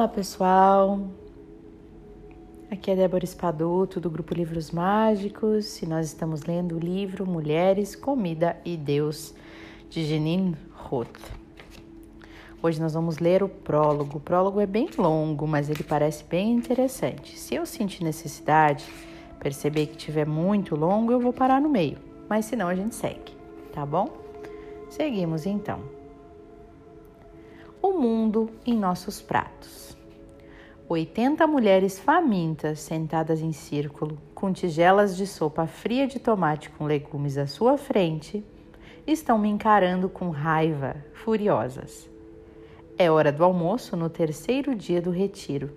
Olá, pessoal. Aqui é Débora Espadoto do grupo Livros Mágicos e nós estamos lendo o livro Mulheres, Comida e Deus de Jeanine Roth. Hoje nós vamos ler o prólogo. O prólogo é bem longo, mas ele parece bem interessante. Se eu sentir necessidade, perceber que tiver muito longo, eu vou parar no meio, mas senão a gente segue, tá bom? Seguimos então o mundo em nossos pratos. 80 mulheres famintas sentadas em círculo, com tigelas de sopa fria de tomate com legumes à sua frente, estão me encarando com raiva, furiosas. É hora do almoço no terceiro dia do retiro.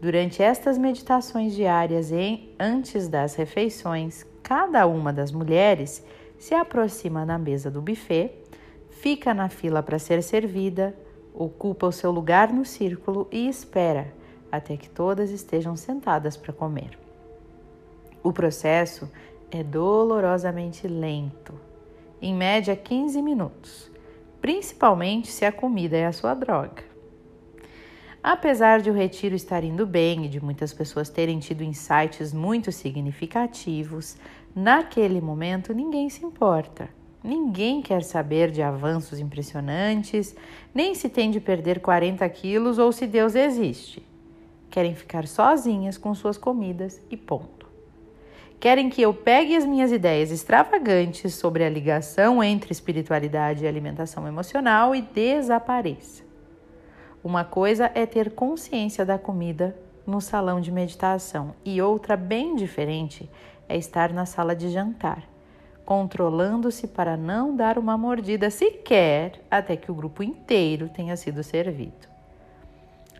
Durante estas meditações diárias e antes das refeições, cada uma das mulheres se aproxima da mesa do buffet, fica na fila para ser servida, ocupa o seu lugar no círculo e espera até que todas estejam sentadas para comer. O processo é dolorosamente lento, em média 15 minutos, principalmente se a comida é a sua droga. Apesar de o retiro estar indo bem e de muitas pessoas terem tido insights muito significativos, naquele momento ninguém se importa. Ninguém quer saber de avanços impressionantes, nem se tem de perder 40 quilos ou se Deus existe. Querem ficar sozinhas com suas comidas e ponto. Querem que eu pegue as minhas ideias extravagantes sobre a ligação entre espiritualidade e alimentação emocional e desapareça. Uma coisa é ter consciência da comida no salão de meditação e outra bem diferente é estar na sala de jantar controlando-se para não dar uma mordida sequer até que o grupo inteiro tenha sido servido.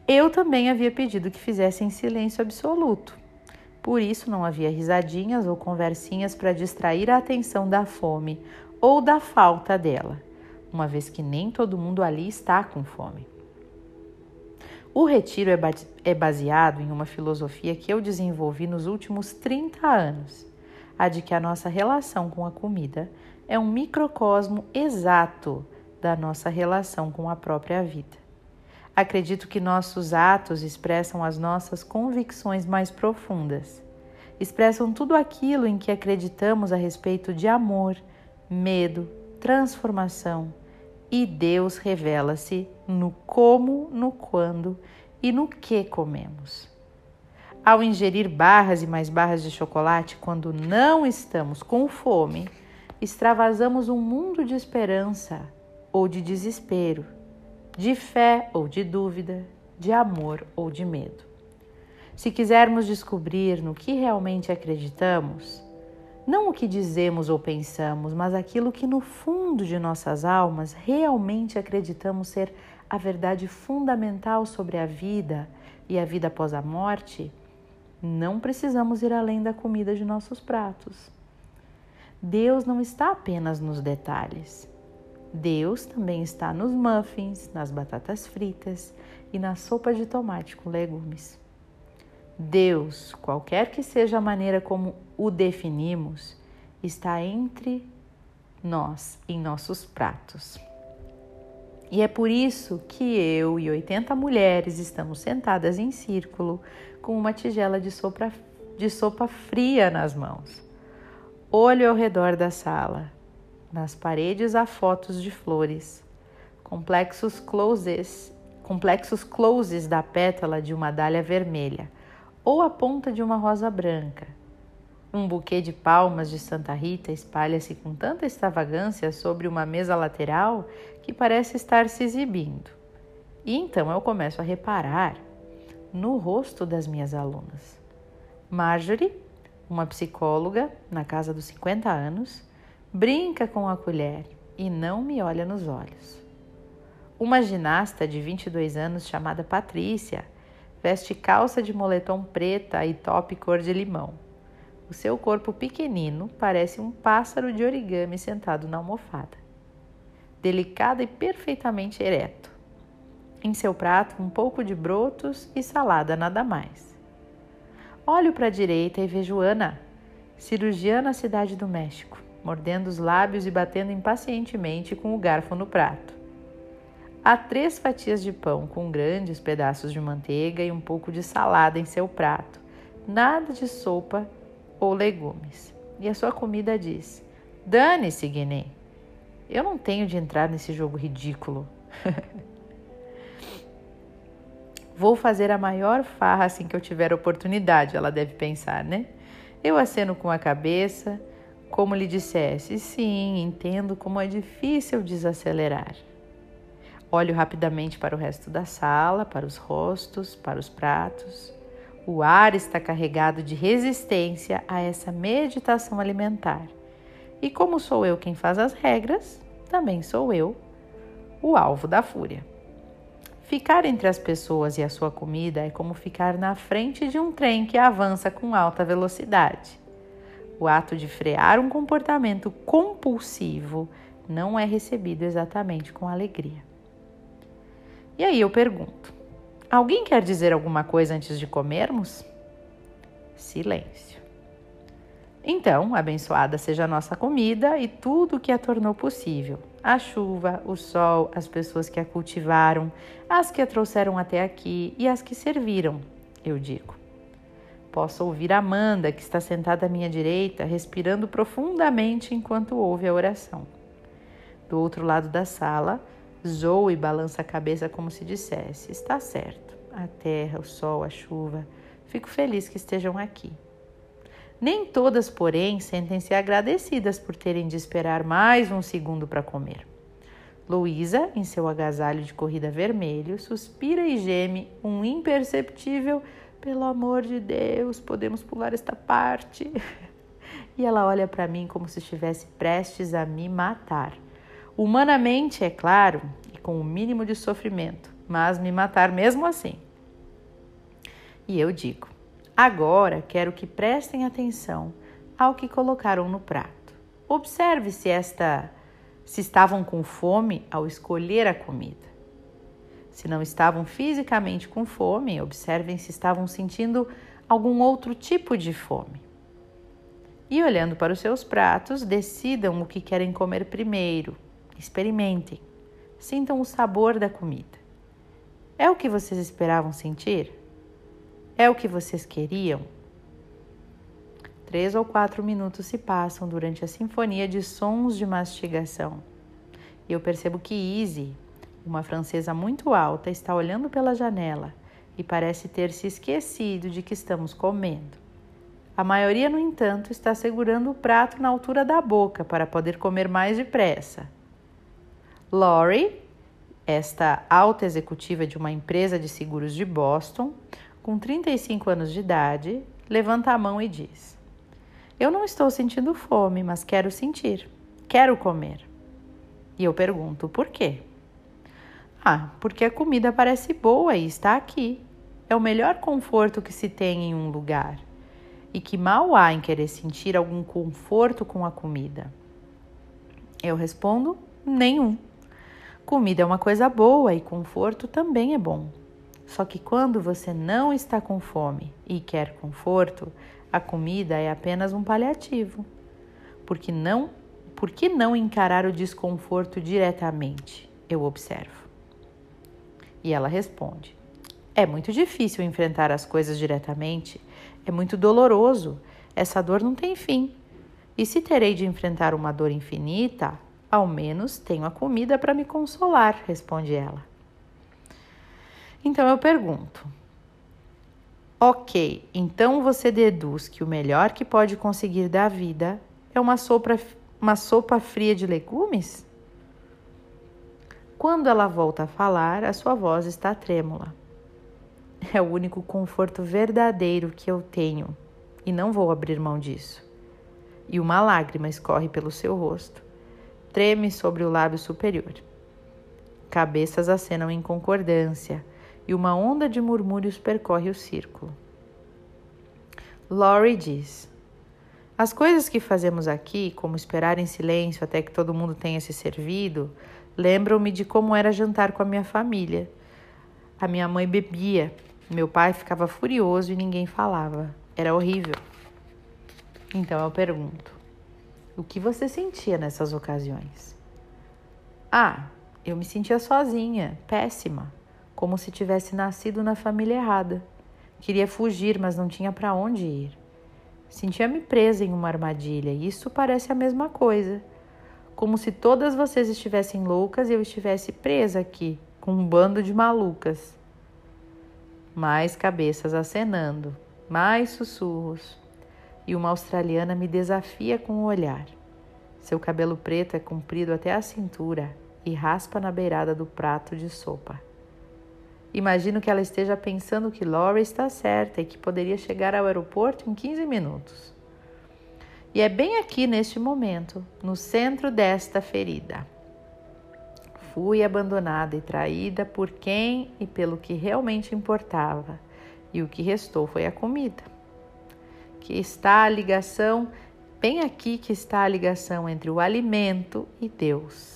Eu também havia pedido que fizessem silêncio absoluto. Por isso não havia risadinhas ou conversinhas para distrair a atenção da fome ou da falta dela, uma vez que nem todo mundo ali está com fome. O retiro é baseado em uma filosofia que eu desenvolvi nos últimos 30 anos a de que a nossa relação com a comida é um microcosmo exato da nossa relação com a própria vida. Acredito que nossos atos expressam as nossas convicções mais profundas, expressam tudo aquilo em que acreditamos a respeito de amor, medo, transformação, e Deus revela-se no como, no quando e no que comemos. Ao ingerir barras e mais barras de chocolate quando não estamos com fome, extravasamos um mundo de esperança ou de desespero, de fé ou de dúvida, de amor ou de medo. Se quisermos descobrir no que realmente acreditamos, não o que dizemos ou pensamos, mas aquilo que no fundo de nossas almas realmente acreditamos ser a verdade fundamental sobre a vida e a vida após a morte, não precisamos ir além da comida de nossos pratos. Deus não está apenas nos detalhes. Deus também está nos muffins, nas batatas fritas e na sopa de tomate com legumes. Deus, qualquer que seja a maneira como o definimos, está entre nós, em nossos pratos. E é por isso que eu e 80 mulheres estamos sentadas em círculo com uma tigela de sopa, de sopa fria nas mãos. Olho ao redor da sala. Nas paredes há fotos de flores, complexos closes, complexos closes da pétala de uma dália vermelha ou a ponta de uma rosa branca. Um buquê de palmas de Santa Rita espalha-se com tanta extravagância sobre uma mesa lateral que parece estar se exibindo. E então eu começo a reparar no rosto das minhas alunas. Marjorie, uma psicóloga na casa dos 50 anos, brinca com a colher e não me olha nos olhos. Uma ginasta de 22 anos chamada Patrícia veste calça de moletom preta e top cor de limão. O seu corpo pequenino parece um pássaro de origami sentado na almofada. Delicado e perfeitamente ereto. Em seu prato, um pouco de brotos e salada, nada mais. Olho para a direita e vejo Ana, cirurgiã na cidade do México, mordendo os lábios e batendo impacientemente com o garfo no prato. há três fatias de pão com grandes pedaços de manteiga e um pouco de salada em seu prato. Nada de sopa ou legumes. E a sua comida diz: Dane-se, Guiné. Eu não tenho de entrar nesse jogo ridículo. Vou fazer a maior farra assim que eu tiver oportunidade, ela deve pensar, né? Eu aceno com a cabeça, como lhe dissesse: sim, entendo como é difícil desacelerar. Olho rapidamente para o resto da sala, para os rostos, para os pratos. O ar está carregado de resistência a essa meditação alimentar. E como sou eu quem faz as regras, também sou eu o alvo da fúria. Ficar entre as pessoas e a sua comida é como ficar na frente de um trem que avança com alta velocidade. O ato de frear um comportamento compulsivo não é recebido exatamente com alegria. E aí eu pergunto: alguém quer dizer alguma coisa antes de comermos? Silêncio. Então, abençoada seja a nossa comida e tudo o que a tornou possível: a chuva, o sol, as pessoas que a cultivaram, as que a trouxeram até aqui e as que serviram, eu digo. Posso ouvir Amanda, que está sentada à minha direita, respirando profundamente enquanto ouve a oração. Do outro lado da sala, Zoe balança a cabeça como se dissesse: Está certo. A terra, o sol, a chuva. Fico feliz que estejam aqui. Nem todas, porém, sentem-se agradecidas por terem de esperar mais um segundo para comer. Luísa, em seu agasalho de corrida vermelho, suspira e geme um imperceptível pelo amor de Deus, podemos pular esta parte. E ela olha para mim como se estivesse prestes a me matar. Humanamente, é claro, e com o mínimo de sofrimento, mas me matar mesmo assim. E eu digo: agora quero que prestem atenção ao que colocaram no prato. Observe se esta se estavam com fome ao escolher a comida. Se não estavam fisicamente com fome, observem se estavam sentindo algum outro tipo de fome. E olhando para os seus pratos, decidam o que querem comer primeiro. Experimentem. Sintam o sabor da comida. É o que vocês esperavam sentir? É o que vocês queriam? Três ou quatro minutos se passam durante a sinfonia de sons de mastigação. E eu percebo que Izzy, uma francesa muito alta está olhando pela janela e parece ter se esquecido de que estamos comendo. A maioria, no entanto, está segurando o prato na altura da boca para poder comer mais depressa. Lori, esta alta executiva de uma empresa de seguros de Boston, com 35 anos de idade, levanta a mão e diz: Eu não estou sentindo fome, mas quero sentir. Quero comer. E eu pergunto: por quê? Ah, porque a comida parece boa e está aqui. É o melhor conforto que se tem em um lugar. E que mal há em querer sentir algum conforto com a comida. Eu respondo: nenhum. Comida é uma coisa boa e conforto também é bom. Só que quando você não está com fome e quer conforto, a comida é apenas um paliativo. Porque não, por que não encarar o desconforto diretamente? Eu observo. E ela responde: É muito difícil enfrentar as coisas diretamente, é muito doloroso, essa dor não tem fim. E se terei de enfrentar uma dor infinita, ao menos tenho a comida para me consolar, responde ela. Então eu pergunto: Ok, então você deduz que o melhor que pode conseguir da vida é uma sopa, uma sopa fria de legumes? Quando ela volta a falar, a sua voz está trêmula. É o único conforto verdadeiro que eu tenho e não vou abrir mão disso. E uma lágrima escorre pelo seu rosto, treme sobre o lábio superior. Cabeças acenam em concordância e uma onda de murmúrios percorre o círculo. Laurie diz: As coisas que fazemos aqui, como esperar em silêncio até que todo mundo tenha se servido, Lembram-me de como era jantar com a minha família. A minha mãe bebia, meu pai ficava furioso e ninguém falava. Era horrível. Então eu pergunto: o que você sentia nessas ocasiões? Ah, Eu me sentia sozinha, péssima, como se tivesse nascido na família errada. Queria fugir, mas não tinha para onde ir. Sentia-me presa em uma armadilha, e isso parece a mesma coisa. Como se todas vocês estivessem loucas e eu estivesse presa aqui, com um bando de malucas. Mais cabeças acenando, mais sussurros. E uma australiana me desafia com o olhar. Seu cabelo preto é comprido até a cintura e raspa na beirada do prato de sopa. Imagino que ela esteja pensando que Laura está certa e que poderia chegar ao aeroporto em 15 minutos. E é bem aqui neste momento, no centro desta ferida. Fui abandonada e traída por quem e pelo que realmente importava, e o que restou foi a comida. Que está a ligação, bem aqui que está a ligação entre o alimento e Deus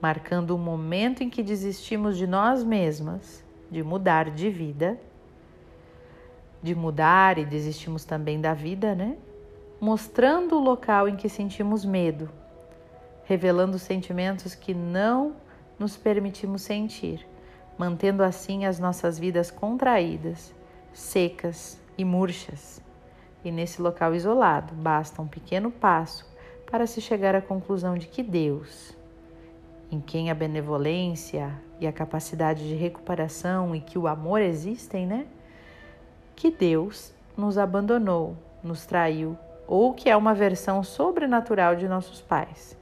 marcando o momento em que desistimos de nós mesmas, de mudar de vida, de mudar e desistimos também da vida, né? Mostrando o local em que sentimos medo, revelando sentimentos que não nos permitimos sentir, mantendo assim as nossas vidas contraídas, secas e murchas. E nesse local isolado, basta um pequeno passo para se chegar à conclusão de que Deus, em quem a benevolência e a capacidade de recuperação e que o amor existem, né? Que Deus nos abandonou, nos traiu, ou que é uma versão sobrenatural de nossos pais.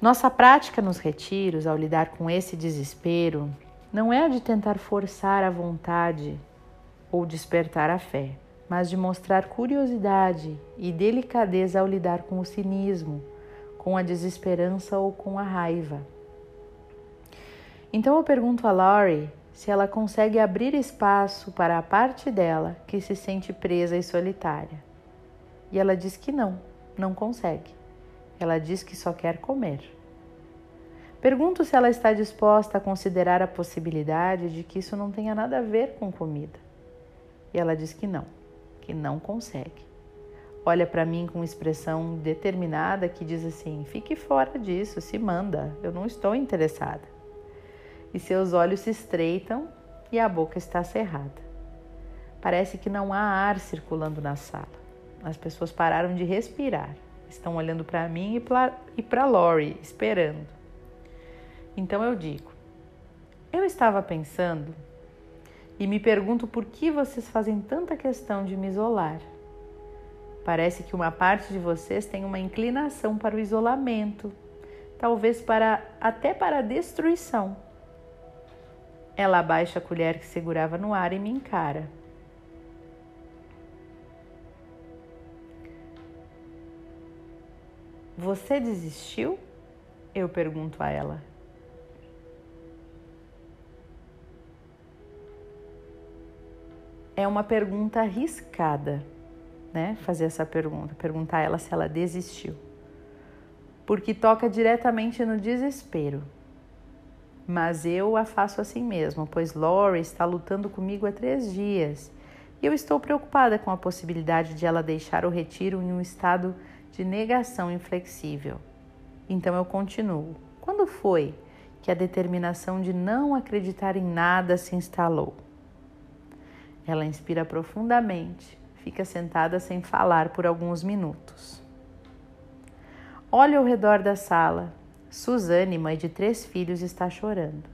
Nossa prática nos retiros, ao lidar com esse desespero, não é a de tentar forçar a vontade ou despertar a fé, mas de mostrar curiosidade e delicadeza ao lidar com o cinismo com a desesperança ou com a raiva. Então eu pergunto a Laurie se ela consegue abrir espaço para a parte dela que se sente presa e solitária. E ela diz que não, não consegue. Ela diz que só quer comer. Pergunto se ela está disposta a considerar a possibilidade de que isso não tenha nada a ver com comida. E ela diz que não, que não consegue olha para mim com expressão determinada que diz assim: fique fora disso, se manda, eu não estou interessada. E seus olhos se estreitam e a boca está cerrada. Parece que não há ar circulando na sala. As pessoas pararam de respirar, estão olhando para mim e para Lori, esperando. Então eu digo: eu estava pensando e me pergunto por que vocês fazem tanta questão de me isolar. Parece que uma parte de vocês tem uma inclinação para o isolamento, talvez para até para a destruição. Ela abaixa a colher que segurava no ar e me encara. Você desistiu? Eu pergunto a ela. É uma pergunta arriscada né, fazer essa pergunta, perguntar a ela se ela desistiu. Porque toca diretamente no desespero. Mas eu a faço assim mesmo, pois Lori está lutando comigo há três dias e eu estou preocupada com a possibilidade de ela deixar o retiro em um estado de negação inflexível. Então eu continuo. Quando foi que a determinação de não acreditar em nada se instalou? Ela inspira profundamente fica sentada sem falar por alguns minutos. Olha ao redor da sala. Suzane, mãe de três filhos, está chorando.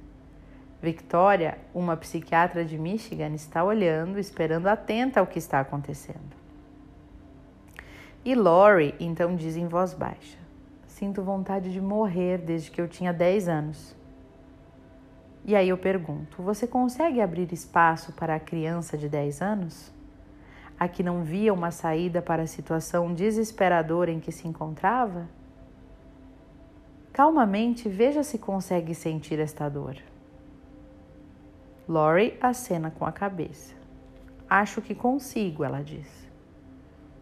Victoria, uma psiquiatra de Michigan, está olhando, esperando atenta ao que está acontecendo. E Lori então diz em voz baixa: Sinto vontade de morrer desde que eu tinha 10 anos. E aí eu pergunto: Você consegue abrir espaço para a criança de 10 anos? A que não via uma saída para a situação desesperadora em que se encontrava? Calmamente veja se consegue sentir esta dor. Lori acena com a cabeça. Acho que consigo, ela diz.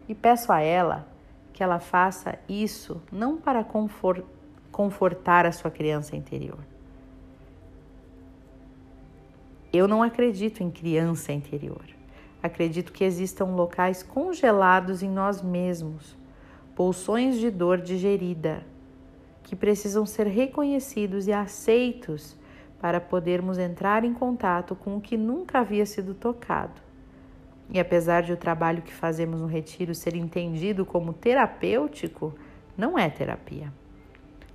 E peço a ela que ela faça isso não para confortar a sua criança interior. Eu não acredito em criança interior. Acredito que existam locais congelados em nós mesmos, pulsões de dor digerida, que precisam ser reconhecidos e aceitos para podermos entrar em contato com o que nunca havia sido tocado. E apesar de o trabalho que fazemos no retiro ser entendido como terapêutico, não é terapia.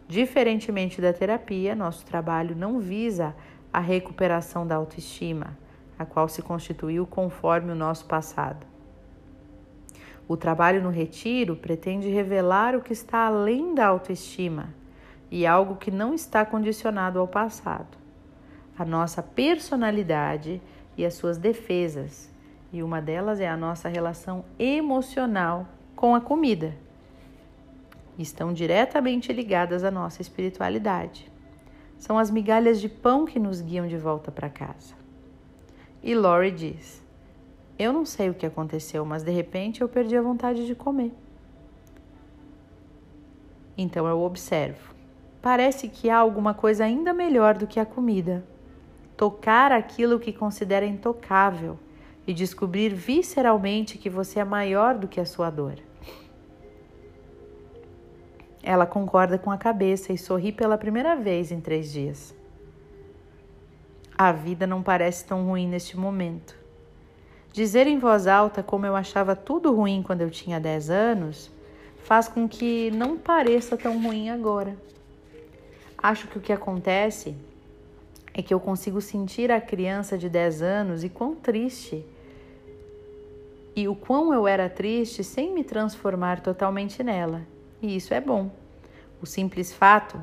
Diferentemente da terapia, nosso trabalho não visa a recuperação da autoestima, a qual se constituiu conforme o nosso passado. O trabalho no retiro pretende revelar o que está além da autoestima e algo que não está condicionado ao passado a nossa personalidade e as suas defesas, e uma delas é a nossa relação emocional com a comida. Estão diretamente ligadas à nossa espiritualidade. São as migalhas de pão que nos guiam de volta para casa. E Lori diz: Eu não sei o que aconteceu, mas de repente eu perdi a vontade de comer. Então eu observo. Parece que há alguma coisa ainda melhor do que a comida tocar aquilo que considera intocável e descobrir visceralmente que você é maior do que a sua dor. Ela concorda com a cabeça e sorri pela primeira vez em três dias. A vida não parece tão ruim neste momento. Dizer em voz alta como eu achava tudo ruim quando eu tinha 10 anos faz com que não pareça tão ruim agora. Acho que o que acontece é que eu consigo sentir a criança de 10 anos e quão triste e o quão eu era triste sem me transformar totalmente nela. E isso é bom. O simples fato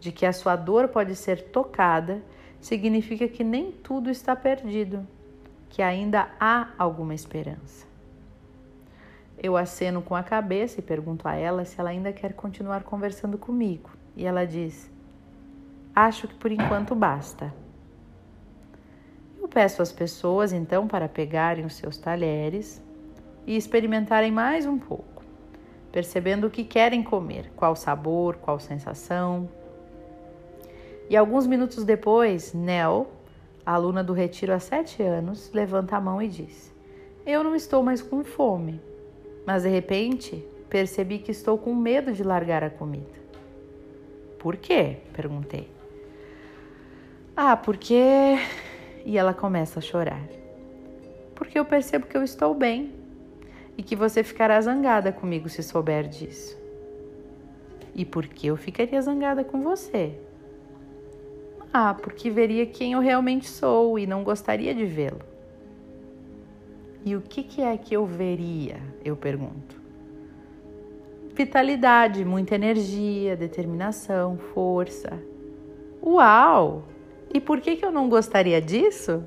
de que a sua dor pode ser tocada significa que nem tudo está perdido, que ainda há alguma esperança. Eu aceno com a cabeça e pergunto a ela se ela ainda quer continuar conversando comigo. E ela diz: Acho que por enquanto basta. Eu peço às pessoas então para pegarem os seus talheres e experimentarem mais um pouco, percebendo o que querem comer, qual sabor, qual sensação. E alguns minutos depois, Nell, a aluna do retiro há sete anos, levanta a mão e diz: Eu não estou mais com fome, mas de repente percebi que estou com medo de largar a comida. Por quê? Perguntei. Ah, porque. E ela começa a chorar. Porque eu percebo que eu estou bem e que você ficará zangada comigo se souber disso. E por que eu ficaria zangada com você? Ah, porque veria quem eu realmente sou e não gostaria de vê-lo. E o que, que é que eu veria? Eu pergunto vitalidade, muita energia, determinação, força. Uau! E por que, que eu não gostaria disso?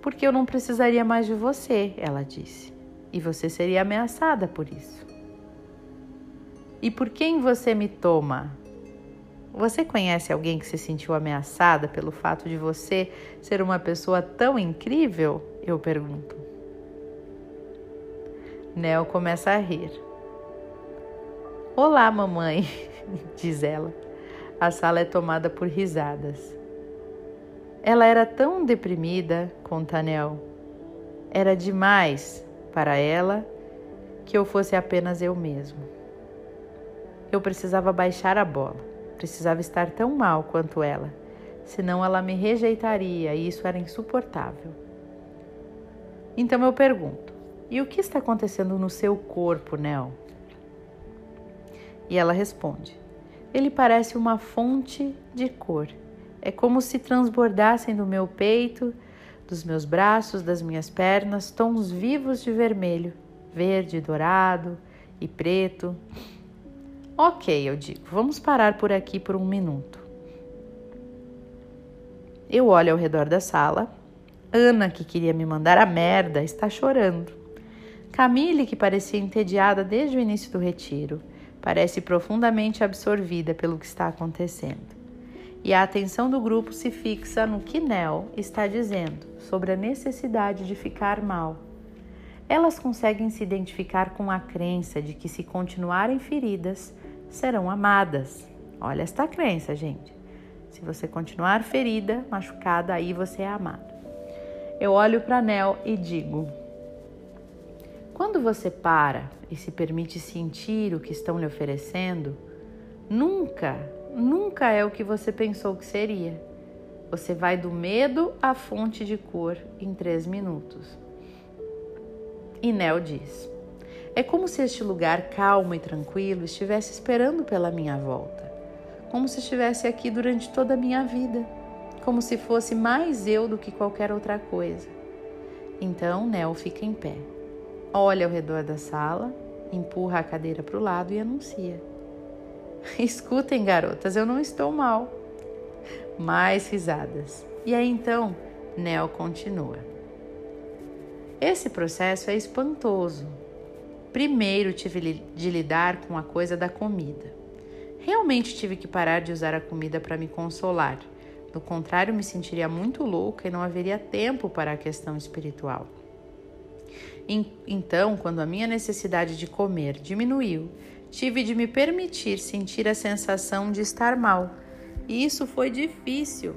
Porque eu não precisaria mais de você, ela disse, e você seria ameaçada por isso. E por quem você me toma? Você conhece alguém que se sentiu ameaçada pelo fato de você ser uma pessoa tão incrível? Eu pergunto. Nel começa a rir. Olá, mamãe, diz ela. A sala é tomada por risadas. Ela era tão deprimida, conta Nel. Era demais para ela que eu fosse apenas eu mesmo. Eu precisava baixar a bola, precisava estar tão mal quanto ela, senão ela me rejeitaria e isso era insuportável. Então eu pergunto: e o que está acontecendo no seu corpo, Nel? E ela responde: Ele parece uma fonte de cor. É como se transbordassem do meu peito, dos meus braços, das minhas pernas, tons vivos de vermelho, verde, dourado e preto. Ok, eu digo, vamos parar por aqui por um minuto. Eu olho ao redor da sala. Ana, que queria me mandar a merda, está chorando. Camille, que parecia entediada desde o início do retiro, parece profundamente absorvida pelo que está acontecendo. E a atenção do grupo se fixa no que Nell está dizendo sobre a necessidade de ficar mal. Elas conseguem se identificar com a crença de que, se continuarem feridas, serão amadas. Olha esta crença, gente. Se você continuar ferida, machucada, aí você é amado. Eu olho para Nel e digo: Quando você para e se permite sentir o que estão lhe oferecendo, nunca, nunca é o que você pensou que seria. Você vai do medo à fonte de cor em três minutos. E Nel diz: É como se este lugar calmo e tranquilo estivesse esperando pela minha volta, como se estivesse aqui durante toda a minha vida, como se fosse mais eu do que qualquer outra coisa. Então Nel fica em pé, olha ao redor da sala, empurra a cadeira para o lado e anuncia: Escutem, garotas, eu não estou mal. Mais risadas. E aí então, Nel continua. Esse processo é espantoso. Primeiro tive de lidar com a coisa da comida. Realmente tive que parar de usar a comida para me consolar. Do contrário, me sentiria muito louca e não haveria tempo para a questão espiritual. Então, quando a minha necessidade de comer diminuiu, tive de me permitir sentir a sensação de estar mal. E isso foi difícil.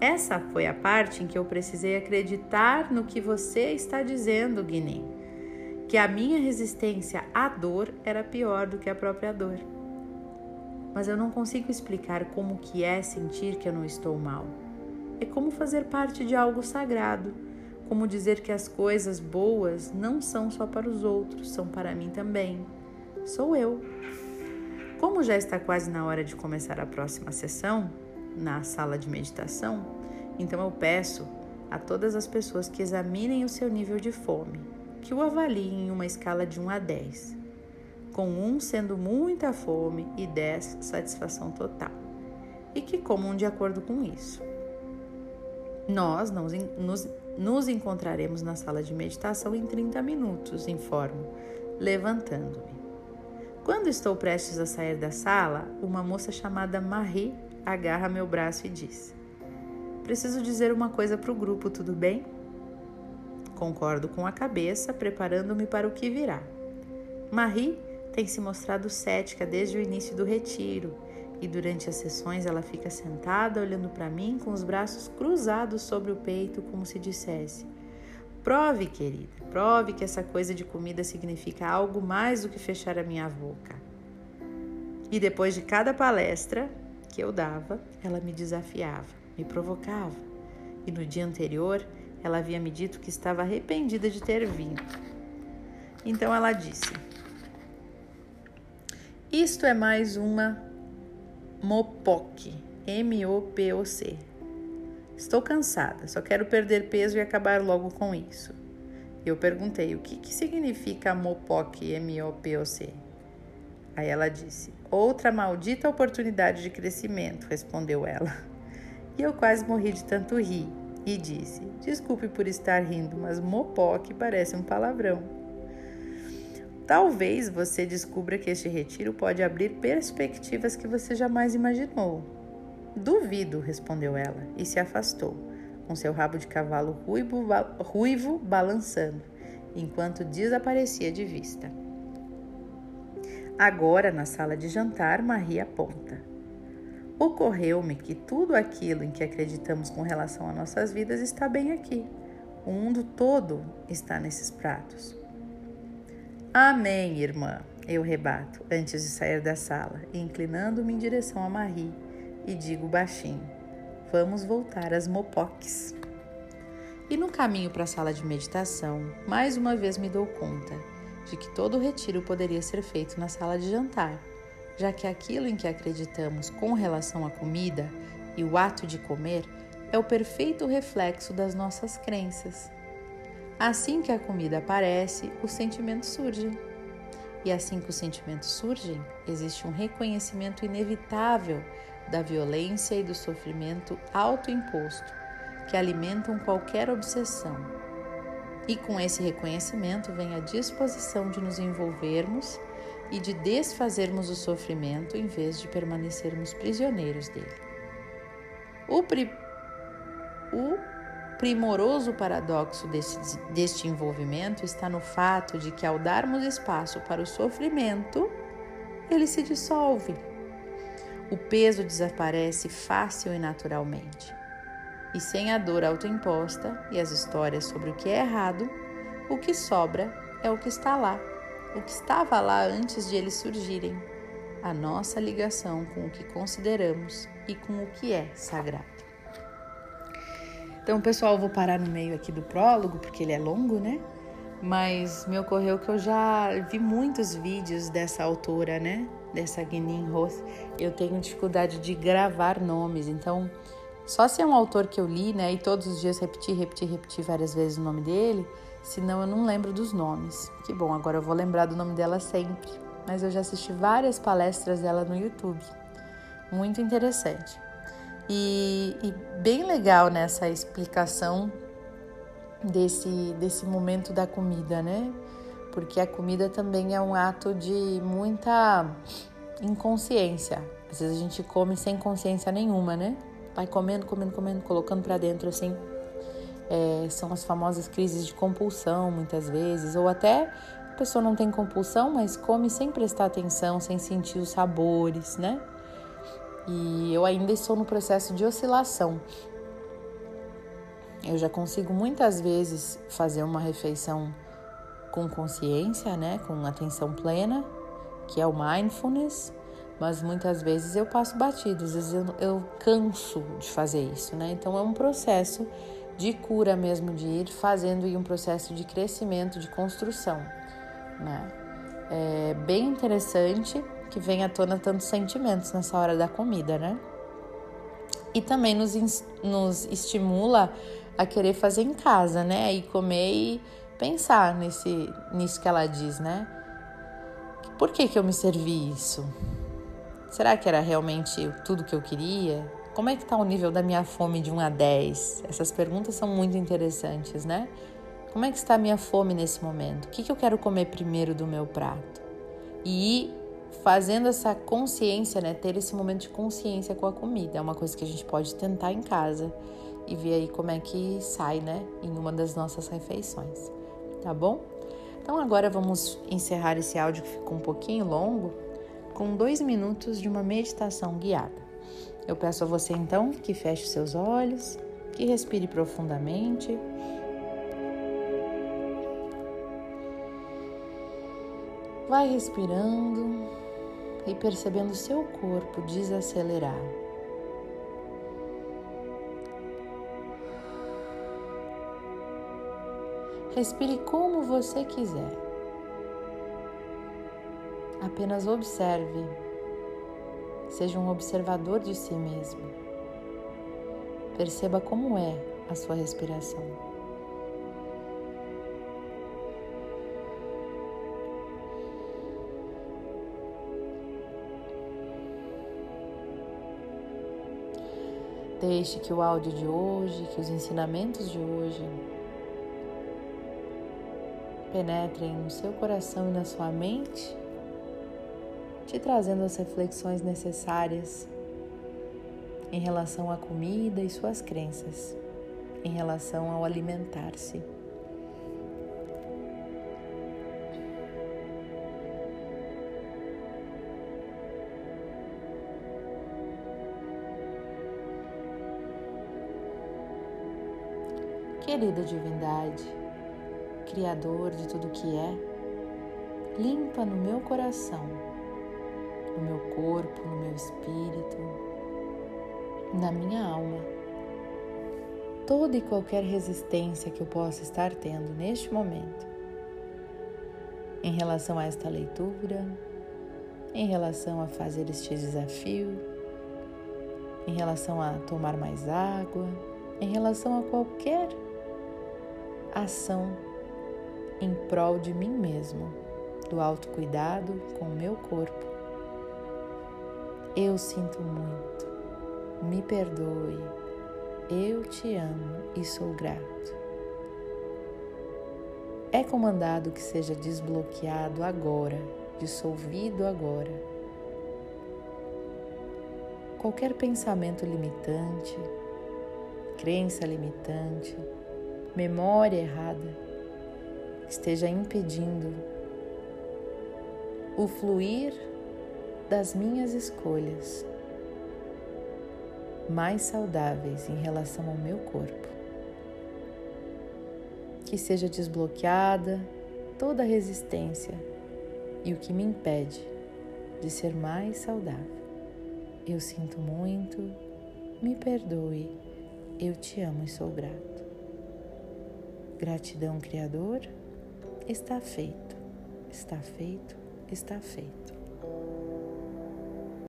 Essa foi a parte em que eu precisei acreditar no que você está dizendo, Guiné. Que a minha resistência à dor era pior do que a própria dor. Mas eu não consigo explicar como que é sentir que eu não estou mal. É como fazer parte de algo sagrado, como dizer que as coisas boas não são só para os outros, são para mim também. Sou eu. Como já está quase na hora de começar a próxima sessão, na sala de meditação, então eu peço a todas as pessoas que examinem o seu nível de fome, que o avaliem em uma escala de 1 a 10, com 1 sendo muita fome e 10 satisfação total, e que comam de acordo com isso. Nós nos, nos, encontraremos na sala de meditação em 30 minutos, informo, levantando-me. Quando estou prestes a sair da sala, uma moça chamada Marie agarra meu braço e diz: Preciso dizer uma coisa para o grupo, tudo bem? Concordo com a cabeça, preparando-me para o que virá. Marie tem se mostrado cética desde o início do retiro e durante as sessões ela fica sentada olhando para mim com os braços cruzados sobre o peito, como se dissesse: Prove, querida, prove que essa coisa de comida significa algo mais do que fechar a minha boca. E depois de cada palestra que eu dava, ela me desafiava, me provocava. E no dia anterior, ela havia me dito que estava arrependida de ter vindo. Então ela disse: Isto é mais uma MOPOC, M-O-P-O-C. Estou cansada, só quero perder peso e acabar logo com isso. Eu perguntei o que, que significa MOPOC, M-O-P-O-C. Aí ela disse: Outra maldita oportunidade de crescimento, respondeu ela. E eu quase morri de tanto rir e disse: Desculpe por estar rindo, mas MOPOC parece um palavrão. Talvez você descubra que este retiro pode abrir perspectivas que você jamais imaginou. Duvido, respondeu ela e se afastou, com seu rabo de cavalo ruivo, ruivo balançando, enquanto desaparecia de vista. Agora, na sala de jantar, Maria aponta. Ocorreu-me que tudo aquilo em que acreditamos com relação a nossas vidas está bem aqui. O mundo todo está nesses pratos. Amém, irmã, eu rebato antes de sair da sala, inclinando-me em direção a Marie e digo baixinho: Vamos voltar às mopoques. E no caminho para a sala de meditação, mais uma vez me dou conta de que todo o retiro poderia ser feito na sala de jantar, já que aquilo em que acreditamos com relação à comida e o ato de comer é o perfeito reflexo das nossas crenças. Assim que a comida aparece, os sentimentos surgem. E assim que os sentimentos surgem, existe um reconhecimento inevitável da violência e do sofrimento autoimposto que alimentam qualquer obsessão. E com esse reconhecimento vem a disposição de nos envolvermos e de desfazermos o sofrimento em vez de permanecermos prisioneiros dele. O, pri... o primoroso paradoxo deste, deste envolvimento está no fato de que, ao darmos espaço para o sofrimento, ele se dissolve o peso desaparece fácil e naturalmente. E sem a dor autoimposta e as histórias sobre o que é errado, o que sobra é o que está lá, o que estava lá antes de eles surgirem, a nossa ligação com o que consideramos e com o que é sagrado. Então, pessoal, vou parar no meio aqui do prólogo, porque ele é longo, né? Mas me ocorreu que eu já vi muitos vídeos dessa autora, né? Dessa Guinin Roth. Eu tenho dificuldade de gravar nomes, então só se é um autor que eu li, né? E todos os dias repetir, repetir, repetir várias vezes o nome dele, senão eu não lembro dos nomes. Que bom, agora eu vou lembrar do nome dela sempre. Mas eu já assisti várias palestras dela no YouTube. Muito interessante. E, e bem legal nessa explicação desse, desse momento da comida, né? Porque a comida também é um ato de muita inconsciência. Às vezes a gente come sem consciência nenhuma, né? Vai comendo, comendo, comendo, colocando para dentro assim. É, são as famosas crises de compulsão, muitas vezes, ou até a pessoa não tem compulsão, mas come sem prestar atenção, sem sentir os sabores, né? E eu ainda estou no processo de oscilação. Eu já consigo muitas vezes fazer uma refeição com consciência, né, com atenção plena, que é o mindfulness, mas muitas vezes eu passo batido, às vezes eu, eu canso de fazer isso, né? Então é um processo de cura mesmo, de ir fazendo e um processo de crescimento, de construção, né? É bem interessante que vem à tona tantos sentimentos nessa hora da comida, né? E também nos, nos estimula a querer fazer em casa, né? E comer e pensar nesse, nisso que ela diz, né? Por que, que eu me servi isso? Será que era realmente tudo que eu queria? Como é que está o nível da minha fome de 1 a 10? Essas perguntas são muito interessantes, né? Como é que está a minha fome nesse momento? O que, que eu quero comer primeiro do meu prato? E ir fazendo essa consciência, né? Ter esse momento de consciência com a comida. É uma coisa que a gente pode tentar em casa e ver aí como é que sai, né, em uma das nossas refeições, tá bom? Então agora vamos encerrar esse áudio que ficou um pouquinho longo com dois minutos de uma meditação guiada. Eu peço a você então que feche seus olhos, que respire profundamente. Vai respirando e percebendo seu corpo desacelerar. Respire como você quiser. Apenas observe. Seja um observador de si mesmo. Perceba como é a sua respiração. Deixe que o áudio de hoje, que os ensinamentos de hoje penetrem no seu coração e na sua mente, te trazendo as reflexões necessárias em relação à comida e suas crenças, em relação ao alimentar-se. Querida divindade, Criador de tudo que é, limpa no meu coração, no meu corpo, no meu espírito, na minha alma, toda e qualquer resistência que eu possa estar tendo neste momento em relação a esta leitura, em relação a fazer este desafio, em relação a tomar mais água, em relação a qualquer ação em prol de mim mesmo, do autocuidado com o meu corpo. Eu sinto muito, me perdoe, eu te amo e sou grato. É comandado que seja desbloqueado agora, dissolvido agora. Qualquer pensamento limitante, crença limitante, memória errada, esteja impedindo o fluir das minhas escolhas mais saudáveis em relação ao meu corpo. Que seja desbloqueada toda resistência e o que me impede de ser mais saudável. Eu sinto muito, me perdoe, eu te amo e sou grato. Gratidão, Criador, está feito, está feito, está feito.